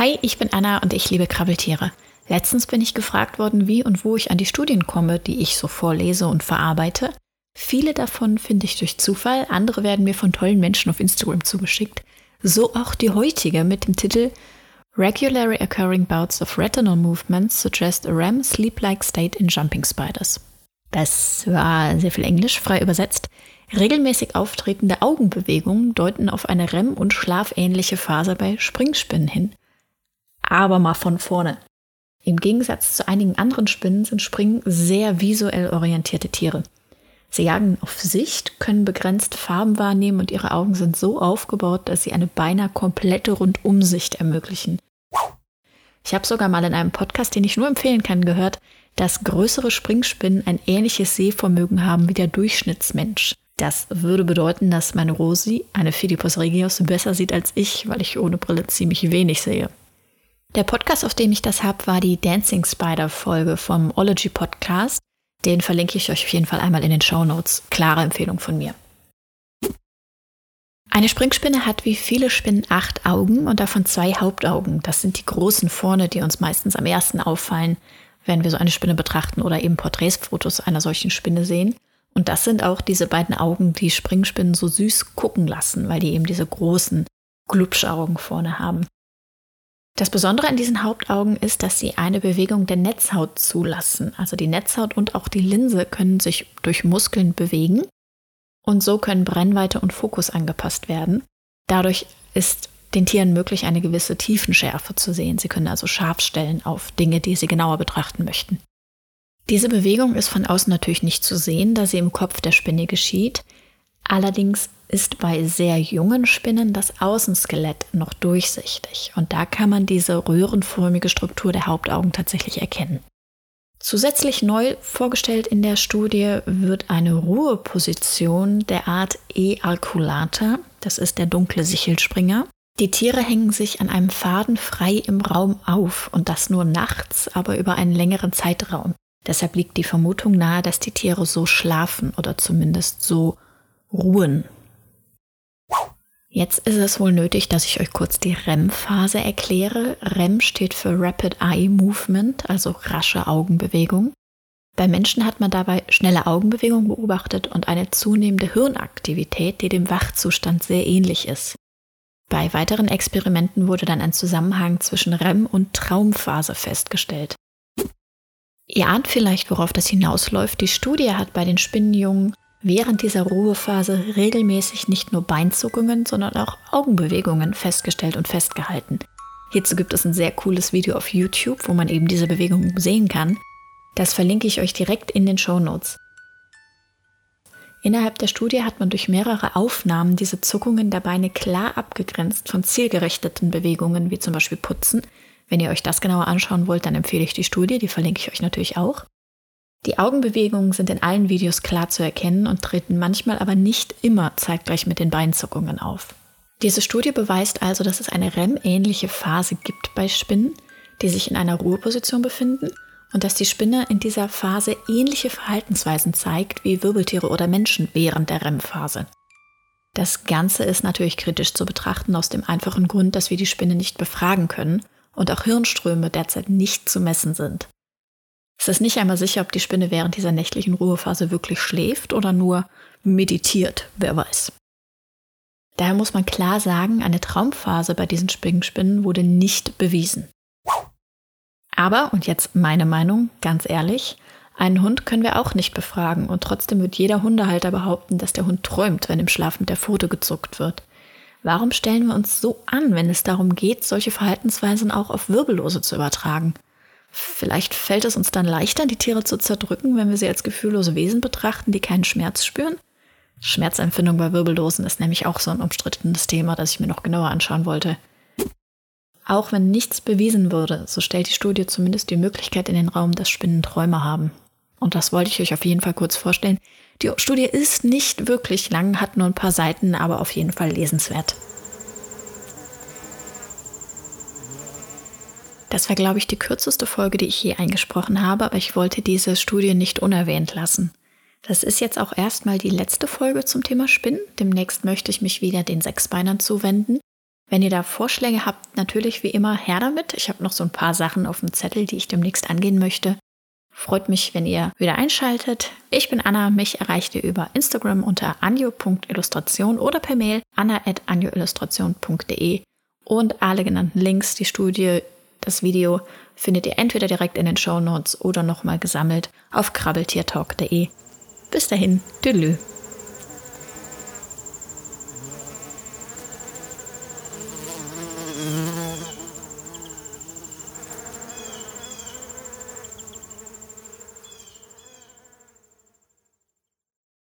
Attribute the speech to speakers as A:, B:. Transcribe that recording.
A: Hi, ich bin Anna und ich liebe Krabbeltiere. Letztens bin ich gefragt worden, wie und wo ich an die Studien komme, die ich so vorlese und verarbeite. Viele davon finde ich durch Zufall, andere werden mir von tollen Menschen auf Instagram zugeschickt. So auch die heutige mit dem Titel Regularly occurring bouts of retinal movements suggest a REM sleep-like state in jumping spiders. Das war sehr viel Englisch, frei übersetzt. Regelmäßig auftretende Augenbewegungen deuten auf eine REM- und schlafähnliche Phase bei Springspinnen hin. Aber mal von vorne. Im Gegensatz zu einigen anderen Spinnen sind Springen sehr visuell orientierte Tiere. Sie jagen auf Sicht, können begrenzt Farben wahrnehmen und ihre Augen sind so aufgebaut, dass sie eine beinahe komplette Rundumsicht ermöglichen. Ich habe sogar mal in einem Podcast, den ich nur empfehlen kann, gehört, dass größere Springspinnen ein ähnliches Sehvermögen haben wie der Durchschnittsmensch. Das würde bedeuten, dass meine Rosi, eine Philippus regius, besser sieht als ich, weil ich ohne Brille ziemlich wenig sehe. Der Podcast, auf dem ich das habe, war die Dancing Spider Folge vom Ology Podcast. Den verlinke ich euch auf jeden Fall einmal in den Show Notes. Klare Empfehlung von mir. Eine Springspinne hat wie viele Spinnen acht Augen und davon zwei Hauptaugen. Das sind die großen vorne, die uns meistens am ersten auffallen, wenn wir so eine Spinne betrachten oder eben Porträtsfotos einer solchen Spinne sehen. Und das sind auch diese beiden Augen, die Springspinnen so süß gucken lassen, weil die eben diese großen Glubschaugen vorne haben. Das Besondere an diesen Hauptaugen ist, dass sie eine Bewegung der Netzhaut zulassen. Also die Netzhaut und auch die Linse können sich durch Muskeln bewegen und so können Brennweite und Fokus angepasst werden. Dadurch ist den Tieren möglich, eine gewisse Tiefenschärfe zu sehen. Sie können also scharf stellen auf Dinge, die sie genauer betrachten möchten. Diese Bewegung ist von außen natürlich nicht zu sehen, da sie im Kopf der Spinne geschieht. Allerdings ist bei sehr jungen Spinnen das Außenskelett noch durchsichtig und da kann man diese röhrenförmige Struktur der Hauptaugen tatsächlich erkennen. Zusätzlich neu vorgestellt in der Studie wird eine Ruheposition der Art E. arculata, das ist der dunkle Sichelspringer. Die Tiere hängen sich an einem Faden frei im Raum auf und das nur nachts, aber über einen längeren Zeitraum. Deshalb liegt die Vermutung nahe, dass die Tiere so schlafen oder zumindest so ruhen. Jetzt ist es wohl nötig, dass ich euch kurz die REM-Phase erkläre. REM steht für Rapid Eye Movement, also rasche Augenbewegung. Bei Menschen hat man dabei schnelle Augenbewegung beobachtet und eine zunehmende Hirnaktivität, die dem Wachzustand sehr ähnlich ist. Bei weiteren Experimenten wurde dann ein Zusammenhang zwischen REM und Traumphase festgestellt. Ihr ahnt vielleicht, worauf das hinausläuft. Die Studie hat bei den Spinnenjungen während dieser Ruhephase regelmäßig nicht nur Beinzuckungen, sondern auch Augenbewegungen festgestellt und festgehalten. Hierzu gibt es ein sehr cooles Video auf YouTube, wo man eben diese Bewegungen sehen kann. Das verlinke ich euch direkt in den Show Notes. Innerhalb der Studie hat man durch mehrere Aufnahmen diese Zuckungen der Beine klar abgegrenzt von zielgerichteten Bewegungen, wie zum Beispiel Putzen. Wenn ihr euch das genauer anschauen wollt, dann empfehle ich die Studie, die verlinke ich euch natürlich auch. Die Augenbewegungen sind in allen Videos klar zu erkennen und treten manchmal aber nicht immer zeitgleich mit den Beinzuckungen auf. Diese Studie beweist also, dass es eine REM-ähnliche Phase gibt bei Spinnen, die sich in einer Ruheposition befinden und dass die Spinne in dieser Phase ähnliche Verhaltensweisen zeigt wie Wirbeltiere oder Menschen während der REM-Phase. Das Ganze ist natürlich kritisch zu betrachten aus dem einfachen Grund, dass wir die Spinne nicht befragen können und auch Hirnströme derzeit nicht zu messen sind. Es ist nicht einmal sicher, ob die Spinne während dieser nächtlichen Ruhephase wirklich schläft oder nur meditiert, wer weiß. Daher muss man klar sagen, eine Traumphase bei diesen Springspinnen wurde nicht bewiesen. Aber, und jetzt meine Meinung, ganz ehrlich, einen Hund können wir auch nicht befragen und trotzdem wird jeder Hundehalter behaupten, dass der Hund träumt, wenn im Schlaf mit der Pfote gezuckt wird. Warum stellen wir uns so an, wenn es darum geht, solche Verhaltensweisen auch auf Wirbellose zu übertragen? Vielleicht fällt es uns dann leichter, die Tiere zu zerdrücken, wenn wir sie als gefühllose Wesen betrachten, die keinen Schmerz spüren. Schmerzempfindung bei Wirbellosen ist nämlich auch so ein umstrittenes Thema, das ich mir noch genauer anschauen wollte. Auch wenn nichts bewiesen würde, so stellt die Studie zumindest die Möglichkeit in den Raum, dass Spinnen Träume haben. Und das wollte ich euch auf jeden Fall kurz vorstellen. Die Studie ist nicht wirklich lang, hat nur ein paar Seiten, aber auf jeden Fall lesenswert. Das war, glaube ich, die kürzeste Folge, die ich je eingesprochen habe, aber ich wollte diese Studie nicht unerwähnt lassen. Das ist jetzt auch erstmal die letzte Folge zum Thema Spinnen. Demnächst möchte ich mich wieder den Sechsbeinern zuwenden. Wenn ihr da Vorschläge habt, natürlich wie immer her damit. Ich habe noch so ein paar Sachen auf dem Zettel, die ich demnächst angehen möchte. Freut mich, wenn ihr wieder einschaltet. Ich bin Anna, mich erreicht ihr über Instagram unter anjo.illustration oder per Mail anna.anjoillustration.de und alle genannten Links, die Studie, das Video findet ihr entweder direkt in den Show Notes oder nochmal gesammelt auf krabbeltiertalk.de. Bis dahin, tüdelü.